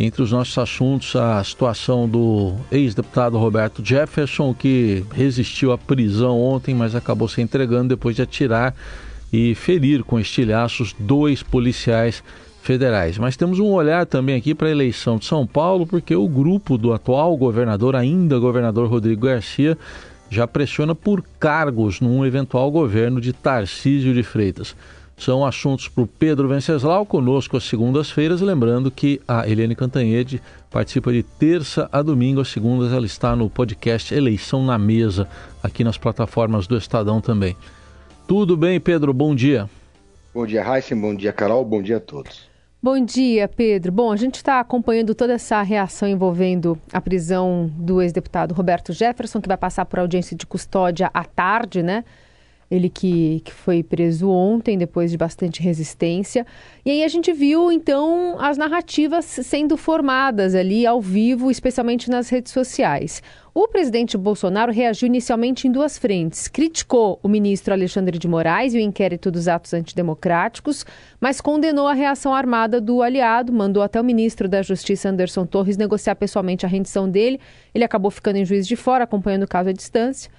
Entre os nossos assuntos, a situação do ex-deputado Roberto Jefferson, que resistiu à prisão ontem, mas acabou se entregando depois de atirar e ferir com estilhaços dois policiais federais. Mas temos um olhar também aqui para a eleição de São Paulo, porque o grupo do atual governador, ainda governador Rodrigo Garcia, já pressiona por cargos num eventual governo de Tarcísio de Freitas. São assuntos para o Pedro Venceslau, conosco às segundas-feiras. Lembrando que a Eliane Cantanhede participa de terça a domingo, às segundas ela está no podcast Eleição na Mesa, aqui nas plataformas do Estadão também. Tudo bem, Pedro? Bom dia. Bom dia, Raíssa. Bom dia, Carol. Bom dia a todos. Bom dia, Pedro. Bom, a gente está acompanhando toda essa reação envolvendo a prisão do ex-deputado Roberto Jefferson, que vai passar por audiência de custódia à tarde, né? Ele que, que foi preso ontem, depois de bastante resistência. E aí a gente viu, então, as narrativas sendo formadas ali ao vivo, especialmente nas redes sociais. O presidente Bolsonaro reagiu inicialmente em duas frentes. Criticou o ministro Alexandre de Moraes e o inquérito dos atos antidemocráticos, mas condenou a reação armada do aliado, mandou até o ministro da Justiça, Anderson Torres, negociar pessoalmente a rendição dele. Ele acabou ficando em juiz de fora, acompanhando o caso à distância.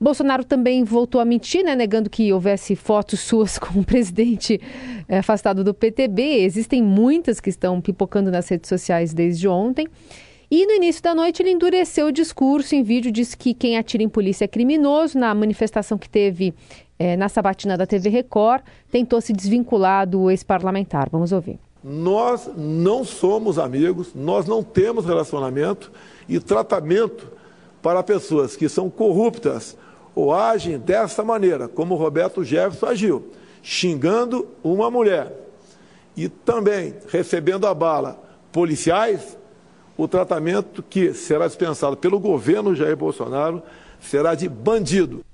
Bolsonaro também voltou a mentir, né, negando que houvesse fotos suas com o presidente é, afastado do PTB. Existem muitas que estão pipocando nas redes sociais desde ontem. E no início da noite ele endureceu o discurso em vídeo, disse que quem atira em polícia é criminoso. Na manifestação que teve é, na sabatina da TV Record, tentou se desvincular do ex-parlamentar. Vamos ouvir. Nós não somos amigos, nós não temos relacionamento e tratamento para pessoas que são corruptas ou agem dessa maneira, como Roberto Jefferson agiu, xingando uma mulher e também recebendo a bala policiais, o tratamento que será dispensado pelo governo Jair Bolsonaro será de bandido.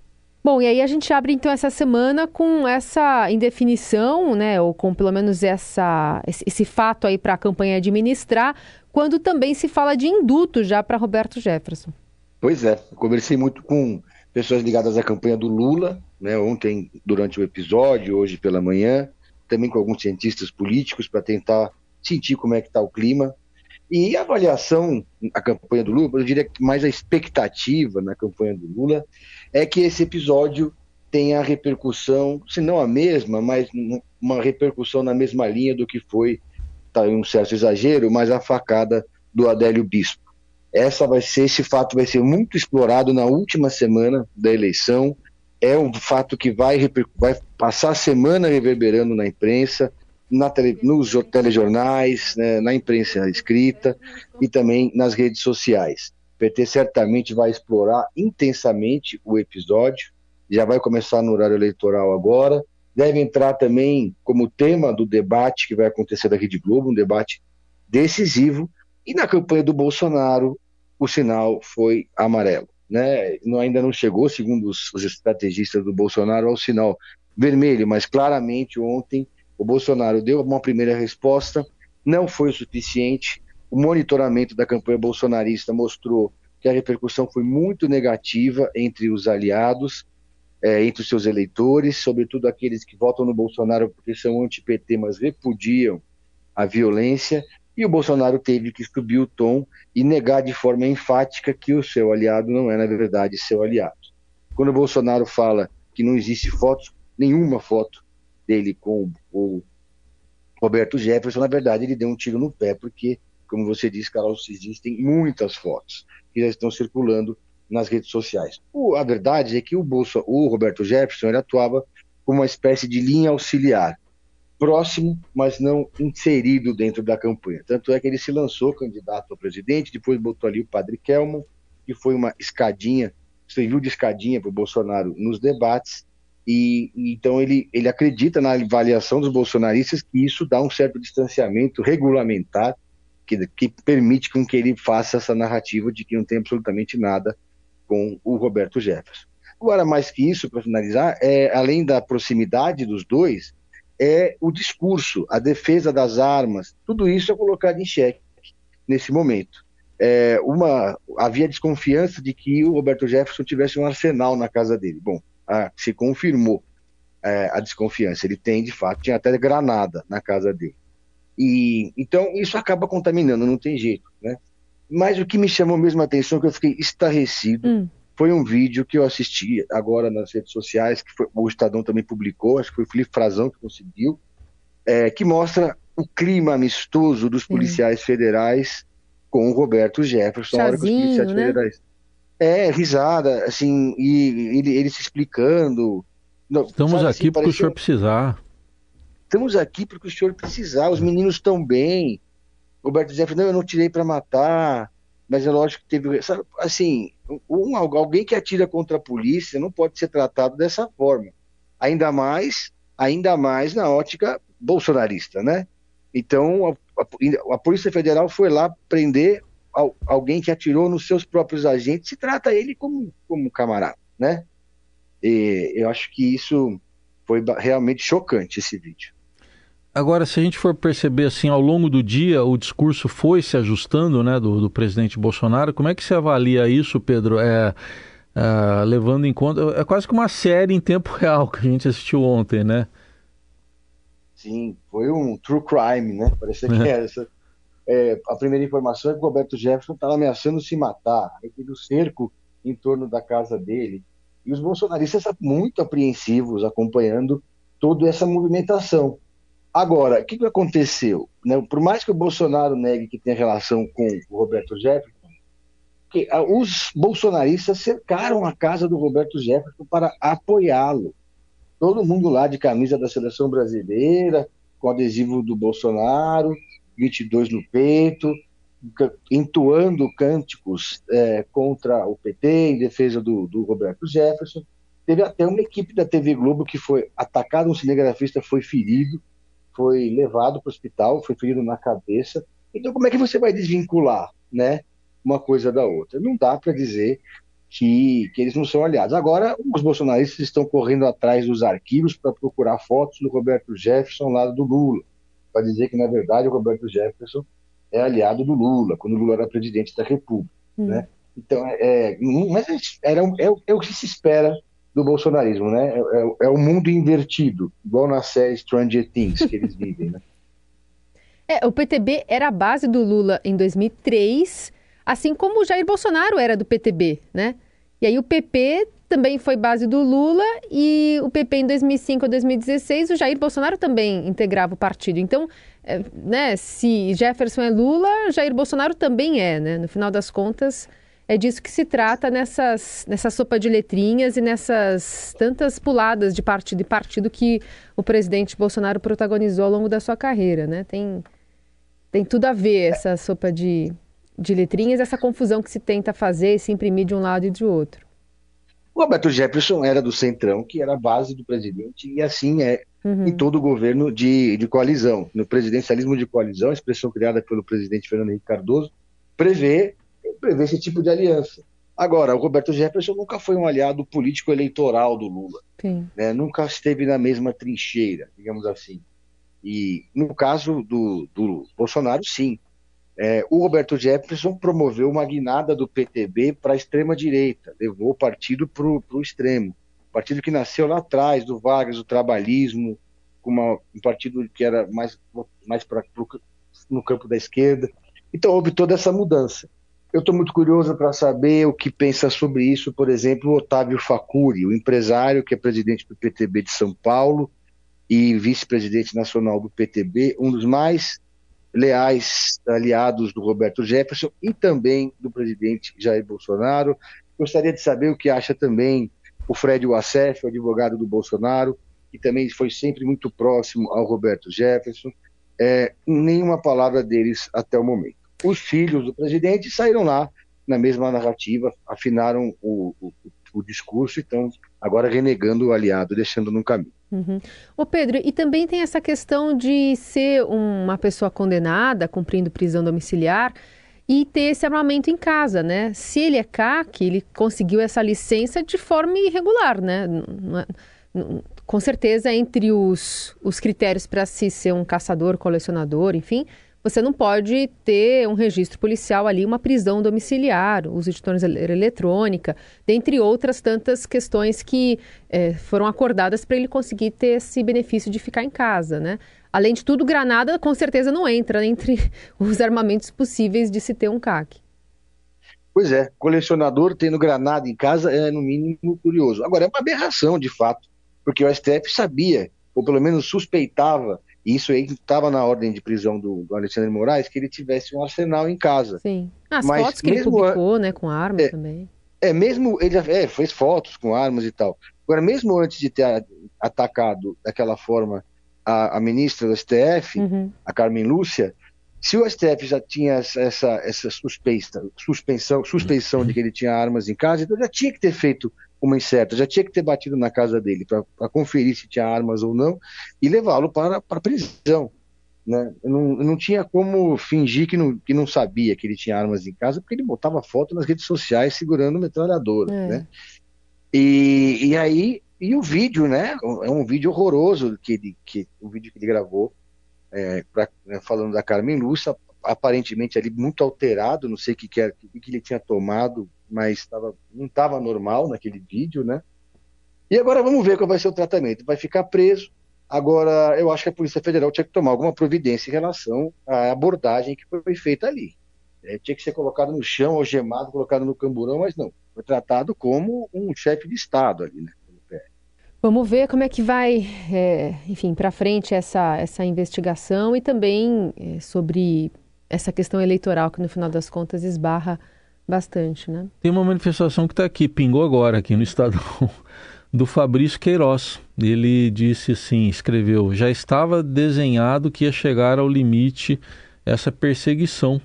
Bom, e aí a gente abre então essa semana com essa indefinição, né, ou com pelo menos essa, esse, esse fato aí para a campanha administrar, quando também se fala de induto já para Roberto Jefferson. Pois é, eu conversei muito com pessoas ligadas à campanha do Lula, né, ontem durante o episódio, hoje pela manhã, também com alguns cientistas políticos para tentar sentir como é que está o clima. E a avaliação, a campanha do Lula, eu diria que mais a expectativa na campanha do Lula é que esse episódio tenha repercussão, se não a mesma, mas uma repercussão na mesma linha do que foi, tá um certo exagero, mas a facada do Adélio Bispo. Essa vai ser, esse fato vai ser muito explorado na última semana da eleição. É um fato que vai, vai passar a semana reverberando na imprensa, na tele, nos telejornais, né, na imprensa escrita e também nas redes sociais. O PT certamente vai explorar intensamente o episódio, já vai começar no horário eleitoral agora. Deve entrar também como tema do debate que vai acontecer da Rede Globo, um debate decisivo. E na campanha do Bolsonaro, o sinal foi amarelo. Né? Não, ainda não chegou, segundo os, os estrategistas do Bolsonaro, ao sinal vermelho, mas claramente ontem o Bolsonaro deu uma primeira resposta, não foi o suficiente. O monitoramento da campanha bolsonarista mostrou que a repercussão foi muito negativa entre os aliados, é, entre os seus eleitores, sobretudo aqueles que votam no Bolsonaro porque são anti-PT, mas repudiam a violência. E o Bolsonaro teve que subir o tom e negar de forma enfática que o seu aliado não é, na verdade, seu aliado. Quando o Bolsonaro fala que não existe foto, nenhuma foto dele com o Roberto Jefferson, na verdade, ele deu um tiro no pé, porque, como você disse, Carol, existem muitas fotos que já estão circulando nas redes sociais. O, a verdade é que o, Bolso, o Roberto Jefferson ele atuava como uma espécie de linha auxiliar próximo, mas não inserido dentro da campanha. Tanto é que ele se lançou candidato a presidente, depois botou ali o padre Kelmo, que foi uma escadinha, serviu de escadinha para o Bolsonaro nos debates, e então ele, ele acredita na avaliação dos bolsonaristas que isso dá um certo distanciamento regulamentar que, que permite com que ele faça essa narrativa de que não tem absolutamente nada com o Roberto Jefferson. Agora, mais que isso, para finalizar, é, além da proximidade dos dois, é o discurso, a defesa das armas, tudo isso é colocado em xeque nesse momento. É, uma, havia desconfiança de que o Roberto Jefferson tivesse um arsenal na casa dele. Bom, a, se confirmou é, a desconfiança. Ele tem, de fato, tinha até granada na casa dele. E então isso acaba contaminando, não tem jeito, né? Mas o que me chamou mesmo a atenção, que eu fiquei estarrecido, hum. Foi um vídeo que eu assisti agora nas redes sociais, que foi, o Estadão também publicou, acho que foi o Felipe Frazão que conseguiu, é, que mostra o clima amistoso dos policiais hum. federais com o Roberto Jefferson. Chazinho, hora que os policiais né? federais. É, risada, assim, e ele, ele se explicando. Não, Estamos sabe, aqui assim, porque o senhor precisar. Estamos aqui porque o senhor precisar, os meninos estão bem. Roberto Jefferson, não, eu não tirei para matar, mas é lógico que teve. Assim, um, alguém que atira contra a polícia não pode ser tratado dessa forma. Ainda mais, ainda mais na ótica bolsonarista, né? Então, a, a, a Polícia Federal foi lá prender al, alguém que atirou nos seus próprios agentes e trata ele como, como camarada, né? E eu acho que isso foi realmente chocante, esse vídeo. Agora, se a gente for perceber assim, ao longo do dia, o discurso foi se ajustando, né, do, do presidente Bolsonaro. Como é que você avalia isso, Pedro? É, é, levando em conta, é quase que uma série em tempo real que a gente assistiu ontem, né? Sim, foi um true crime, né? Parecia que era essa. É, a primeira informação é que o Roberto Jefferson estava ameaçando se matar. Aí teve o cerco em torno da casa dele. E os bolsonaristas muito apreensivos acompanhando toda essa movimentação. Agora, o que, que aconteceu? Né? Por mais que o Bolsonaro negue que tem relação com o Roberto Jefferson, ah, os bolsonaristas cercaram a casa do Roberto Jefferson para apoiá-lo. Todo mundo lá de camisa da seleção brasileira, com adesivo do Bolsonaro, 22 no peito, entoando cânticos é, contra o PT, em defesa do, do Roberto Jefferson. Teve até uma equipe da TV Globo que foi atacada, um cinegrafista foi ferido foi levado para o hospital, foi ferido na cabeça. Então, como é que você vai desvincular, né, uma coisa da outra? Não dá para dizer que, que eles não são aliados. Agora, os bolsonaristas estão correndo atrás dos arquivos para procurar fotos do Roberto Jefferson ao lado do Lula, para dizer que, na verdade, o Roberto Jefferson é aliado do Lula, quando o Lula era presidente da República, hum. né? Então, é, é mas era, é, é o que se espera do bolsonarismo, né? É, é, é, o mundo invertido, igual na série Stranger Things que eles vivem, né? É, o PTB era a base do Lula em 2003, assim como o Jair Bolsonaro era do PTB, né? E aí o PP também foi base do Lula e o PP em 2005 a 2016, o Jair Bolsonaro também integrava o partido. Então, é, né, se Jefferson é Lula, Jair Bolsonaro também é, né? No final das contas, é disso que se trata nessas, nessa sopa de letrinhas e nessas tantas puladas de partido e partido que o presidente Bolsonaro protagonizou ao longo da sua carreira, né? Tem, tem tudo a ver essa sopa de, de letrinhas, essa confusão que se tenta fazer e se imprimir de um lado e de outro. O Roberto Jefferson era do Centrão, que era a base do presidente, e assim é uhum. em todo o governo de, de coalizão. No presidencialismo de coalizão, a expressão criada pelo presidente Fernando Henrique Cardoso, prevê prevê esse tipo de aliança. Agora, o Roberto Jefferson nunca foi um aliado político eleitoral do Lula. Né? Nunca esteve na mesma trincheira, digamos assim. E no caso do, do Bolsonaro, sim. É, o Roberto Jefferson promoveu uma guinada do PTB para a extrema-direita, levou o partido para o extremo. Partido que nasceu lá atrás, do Vargas, do trabalhismo, uma, um partido que era mais, mais pra, pro, no campo da esquerda. Então houve toda essa mudança. Eu estou muito curioso para saber o que pensa sobre isso, por exemplo, o Otávio Facuri, o empresário que é presidente do PTB de São Paulo e vice-presidente nacional do PTB, um dos mais leais aliados do Roberto Jefferson e também do presidente Jair Bolsonaro. Gostaria de saber o que acha também o Fred Wassef, o advogado do Bolsonaro, que também foi sempre muito próximo ao Roberto Jefferson. É, nenhuma palavra deles até o momento os filhos do presidente saíram lá na mesma narrativa, afinaram o, o, o discurso e estão agora renegando o aliado, deixando no caminho. Uhum. Ô Pedro, e também tem essa questão de ser uma pessoa condenada, cumprindo prisão domiciliar, e ter esse armamento em casa, né? Se ele é CAC, ele conseguiu essa licença de forma irregular, né? Com certeza, entre os, os critérios para se ser um caçador, colecionador, enfim, você não pode ter um registro policial ali, uma prisão domiciliar, uso de tornozeleira eletrônica, dentre outras tantas questões que é, foram acordadas para ele conseguir ter esse benefício de ficar em casa, né? além de tudo, granada com certeza não entra entre os armamentos possíveis de se ter um CAC. Pois é, colecionador tendo granada em casa é no mínimo curioso. Agora, é uma aberração de fato, porque o STF sabia, ou pelo menos suspeitava, isso aí estava na ordem de prisão do, do, Alexandre Moraes, que ele tivesse um arsenal em casa. Sim. As Mas fotos que ele publicou, né, com armas é, também. É, mesmo ele é, fez fotos com armas e tal. Agora, mesmo antes de ter atacado daquela forma a, a ministra do STF, uhum. a Carmen Lúcia, se o STF já tinha essa, essa suspeita, suspensão, suspeição de que ele tinha armas em casa, então já tinha que ter feito uma incerta, já tinha que ter batido na casa dele para conferir se tinha armas ou não e levá-lo para a prisão. Né? Não, não tinha como fingir que não, que não sabia que ele tinha armas em casa, porque ele botava foto nas redes sociais segurando metralhadora. É. Né? E, e aí, e o vídeo, né? É um vídeo horroroso que ele, que, o vídeo que ele gravou é, pra, né, falando da Carmen Lúcia, aparentemente ali muito alterado, não sei o que, que, que, que ele tinha tomado, mas tava, não estava normal naquele vídeo, né? E agora vamos ver qual vai ser o tratamento. Vai ficar preso. Agora, eu acho que a Polícia Federal tinha que tomar alguma providência em relação à abordagem que foi feita ali. É, tinha que ser colocado no chão, algemado, colocado no camburão, mas não. Foi tratado como um chefe de Estado ali, né? Vamos ver como é que vai, é, enfim, para frente essa, essa investigação e também é, sobre essa questão eleitoral que no final das contas esbarra bastante, né? Tem uma manifestação que está aqui, pingou agora aqui no Estadão, do Fabrício Queiroz. Ele disse assim, escreveu, já estava desenhado que ia chegar ao limite essa perseguição.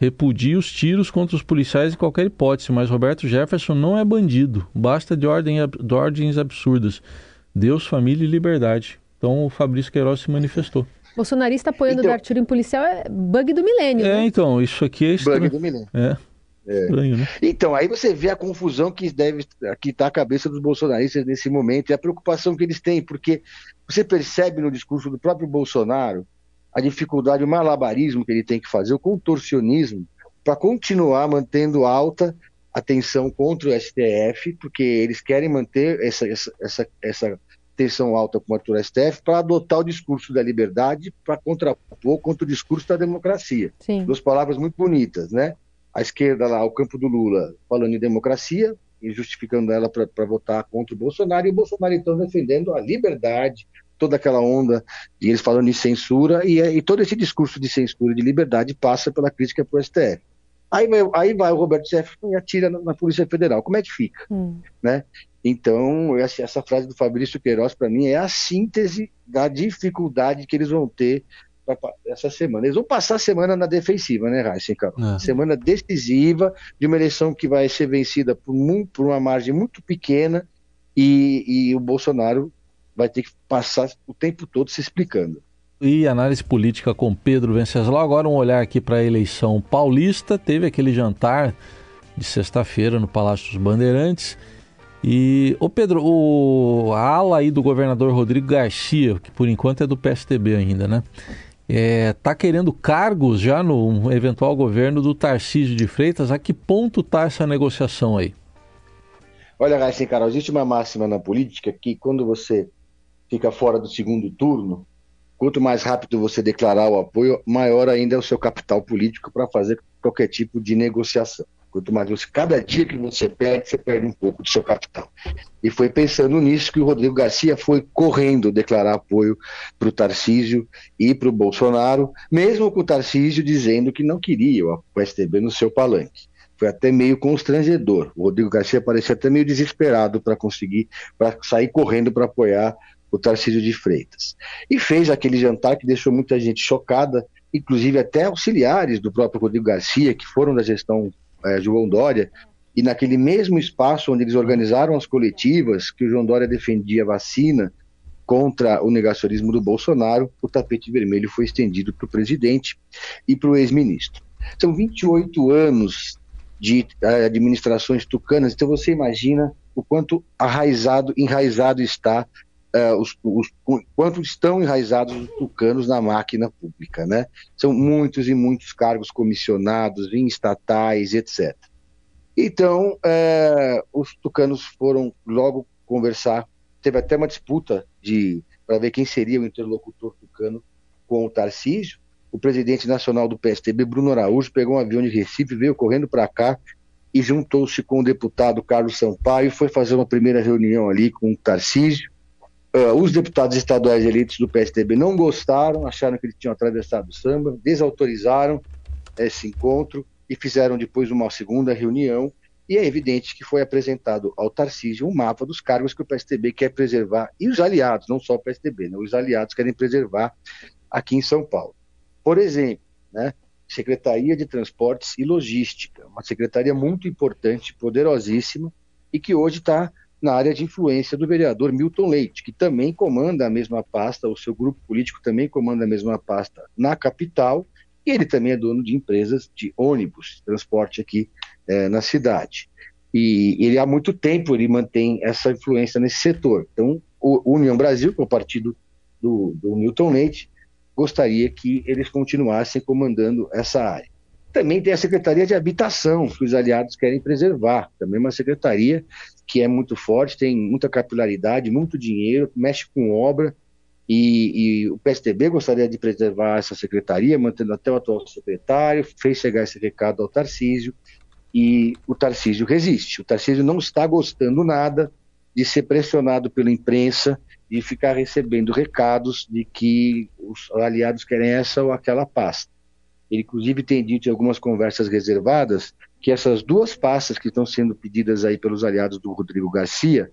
Repudia os tiros contra os policiais em qualquer hipótese, mas Roberto Jefferson não é bandido. Basta de, ordem, de ordens absurdas. Deus, família e liberdade. Então o Fabrício Queiroz se manifestou. Bolsonarista apoiando então, dar tiro em policial é bug do milênio. É, né? então, isso aqui é estranho. Bug do milênio. É. É. Estranho, né? Então, aí você vê a confusão que deve que está a cabeça dos bolsonaristas nesse momento e a preocupação que eles têm, porque você percebe no discurso do próprio Bolsonaro a dificuldade, o malabarismo que ele tem que fazer, o contorcionismo, para continuar mantendo alta a tensão contra o STF, porque eles querem manter essa, essa, essa, essa tensão alta contra o STF para adotar o discurso da liberdade para contrapor contra o discurso da democracia. Sim. Duas palavras muito bonitas, né? a esquerda lá, o campo do Lula, falando em democracia e justificando ela para votar contra o Bolsonaro, e o Bolsonaro então defendendo a liberdade, toda aquela onda de eles falando em censura, e, e todo esse discurso de censura e de liberdade passa pela crítica para o STF. Aí vai, aí vai o Roberto Jefferson e atira na, na Polícia Federal. Como é que fica? Hum. Né? Então, essa, essa frase do Fabrício Queiroz, para mim, é a síntese da dificuldade que eles vão ter essa semana. Eles vão passar a semana na defensiva, né, Raíssa? É. Semana decisiva de uma eleição que vai ser vencida por, muito, por uma margem muito pequena e, e, o Bolsonaro vai ter que passar o tempo todo se explicando. E análise política com Pedro Venceslau. Agora um olhar aqui para a eleição paulista. Teve aquele jantar de sexta-feira no Palácio dos Bandeirantes. E, ô Pedro, o, a ala aí do governador Rodrigo Garcia, que por enquanto é do PSDB ainda, né? está é, tá querendo cargos já no eventual governo do Tarcísio de Freitas. A que ponto está essa negociação aí? Olha, assim, Carol, existe uma máxima na política que quando você fica fora do segundo turno, quanto mais rápido você declarar o apoio, maior ainda é o seu capital político para fazer qualquer tipo de negociação. Quanto mais você, cada dia que você perde, você perde um pouco do seu capital. E foi pensando nisso que o Rodrigo Garcia foi correndo declarar apoio para o Tarcísio e para o Bolsonaro, mesmo com o Tarcísio dizendo que não queria o PSDB no seu palanque. Foi até meio constrangedor. O Rodrigo Garcia parecia até meio desesperado para conseguir, para sair correndo para apoiar o Tarcísio de Freitas. E fez aquele jantar que deixou muita gente chocada, inclusive até auxiliares do próprio Rodrigo Garcia, que foram da gestão é, João Dória, e naquele mesmo espaço onde eles organizaram as coletivas, que o João Dória defendia vacina contra o negacionismo do Bolsonaro, o tapete vermelho foi estendido para o presidente e para o ex-ministro. São 28 anos de uh, administrações tucanas, então você imagina o quanto arraizado, enraizado está uh, os, os, quanto estão enraizados os tucanos na máquina pública, né? São muitos e muitos cargos comissionados em estatais, etc. Então, uh, os tucanos foram logo conversar. Teve até uma disputa de para ver quem seria o interlocutor tucano com o Tarcísio. O presidente nacional do PSTB, Bruno Araújo, pegou um avião de Recife, veio correndo para cá e juntou-se com o deputado Carlos Sampaio, foi fazer uma primeira reunião ali com o Tarcísio. Uh, os deputados estaduais eleitos do PSTB não gostaram, acharam que eles tinham atravessado o samba, desautorizaram esse encontro e fizeram depois uma segunda reunião. E é evidente que foi apresentado ao Tarcísio um mapa dos cargos que o PSTB quer preservar, e os aliados, não só o PSTB, né, os aliados querem preservar aqui em São Paulo. Por exemplo, né, Secretaria de Transportes e Logística, uma secretaria muito importante, poderosíssima, e que hoje está na área de influência do vereador Milton Leite, que também comanda a mesma pasta, o seu grupo político também comanda a mesma pasta na capital, e ele também é dono de empresas de ônibus, transporte aqui é, na cidade. E ele há muito tempo ele mantém essa influência nesse setor. Então, o União Brasil, que é o partido do, do Milton Leite, gostaria que eles continuassem comandando essa área. Também tem a Secretaria de Habitação, que os aliados querem preservar. Também uma secretaria que é muito forte, tem muita capilaridade, muito dinheiro, mexe com obra. E, e, o PSDB gostaria de preservar essa secretaria, mantendo até o atual secretário, fez chegar esse recado ao Tarcísio, e o Tarcísio resiste. O Tarcísio não está gostando nada de ser pressionado pela imprensa, de ficar recebendo recados de que os aliados querem essa ou aquela pasta. Ele, inclusive, tem dito em algumas conversas reservadas que essas duas pastas que estão sendo pedidas aí pelos aliados do Rodrigo Garcia,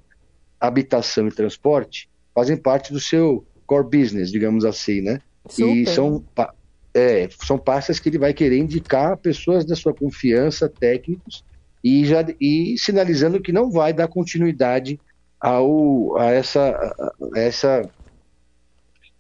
habitação e transporte, fazem parte do seu core business, digamos assim, né? Super. E são, é, são pastas que ele vai querer indicar pessoas da sua confiança, técnicos, e, já, e sinalizando que não vai dar continuidade ao, a, essa, a essa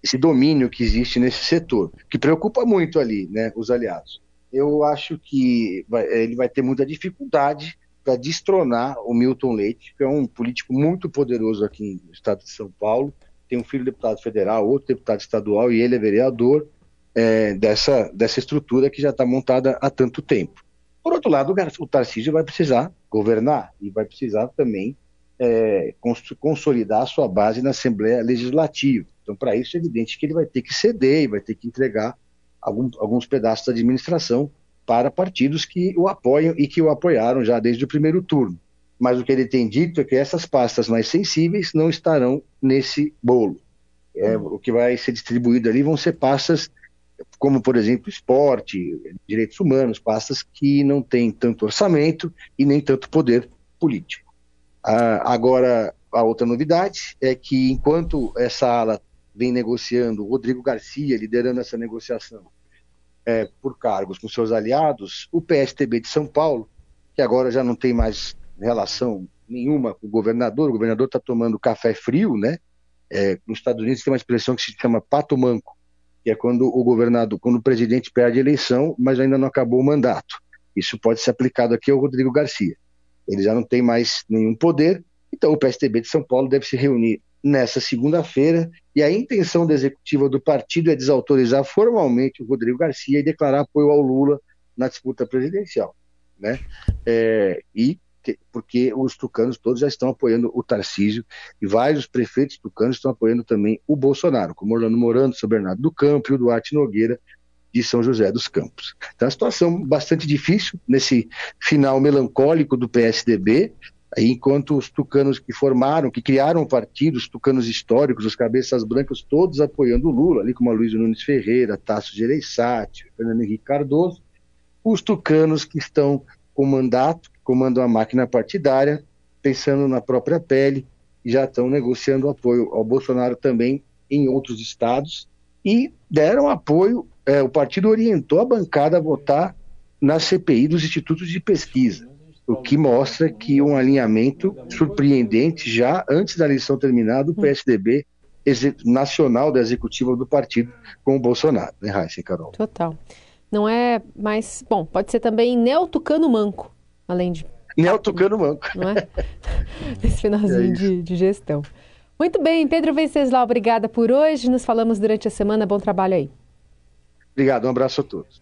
esse domínio que existe nesse setor, que preocupa muito ali, né, os aliados. Eu acho que vai, ele vai ter muita dificuldade para destronar o Milton Leite, que é um político muito poderoso aqui no estado de São Paulo. Tem um filho deputado federal, outro deputado estadual, e ele é vereador é, dessa, dessa estrutura que já está montada há tanto tempo. Por outro lado, o Tarcísio vai precisar governar e vai precisar também é, consolidar a sua base na Assembleia Legislativa. Então, para isso, é evidente que ele vai ter que ceder e vai ter que entregar algum, alguns pedaços da administração para partidos que o apoiam e que o apoiaram já desde o primeiro turno. Mas o que ele tem dito é que essas pastas mais sensíveis não estarão nesse bolo. É, o que vai ser distribuído ali vão ser pastas como, por exemplo, esporte, direitos humanos, pastas que não têm tanto orçamento e nem tanto poder político. Ah, agora, a outra novidade é que enquanto essa ala vem negociando, Rodrigo Garcia liderando essa negociação é, por cargos com seus aliados, o PSTB de São Paulo, que agora já não tem mais relação nenhuma com o governador, o governador está tomando café frio, né? É, nos Estados Unidos tem uma expressão que se chama pato manco, que é quando o governador, quando o presidente perde a eleição, mas ainda não acabou o mandato. Isso pode ser aplicado aqui ao Rodrigo Garcia ele já não tem mais nenhum poder, então o PSTB de São Paulo deve se reunir nessa segunda-feira e a intenção da executiva do partido é desautorizar formalmente o Rodrigo Garcia e declarar apoio ao Lula na disputa presidencial, né? É, e porque os tucanos todos já estão apoiando o Tarcísio e vários prefeitos tucanos estão apoiando também o Bolsonaro, como Orlando Morando, São Bernardo do Campo e o Duarte Nogueira, de São José dos Campos. Então, uma situação bastante difícil nesse final melancólico do PSDB, enquanto os tucanos que formaram, que criaram o partido, os tucanos históricos, os cabeças brancas, todos apoiando o Lula, ali como a Luiz Nunes Ferreira, Tasso Gereissati, Fernando Henrique Cardoso, os tucanos que estão com mandato, comandam a máquina partidária, pensando na própria pele, já estão negociando apoio ao Bolsonaro também em outros estados, e deram apoio é, o partido orientou a bancada a votar na CPI dos institutos de pesquisa, o que mostra que um alinhamento surpreendente já antes da eleição terminada, o PSDB nacional da executiva do partido com o Bolsonaro, né, Raíssa e Carol? Total. Não é mais. Bom, pode ser também Neotucano Manco, além de. Neotucano Manco. Não é? Esse finalzinho é de, de gestão. Muito bem, Pedro Venceslau, obrigada por hoje. Nos falamos durante a semana. Bom trabalho aí. Obrigado, um abraço a todos.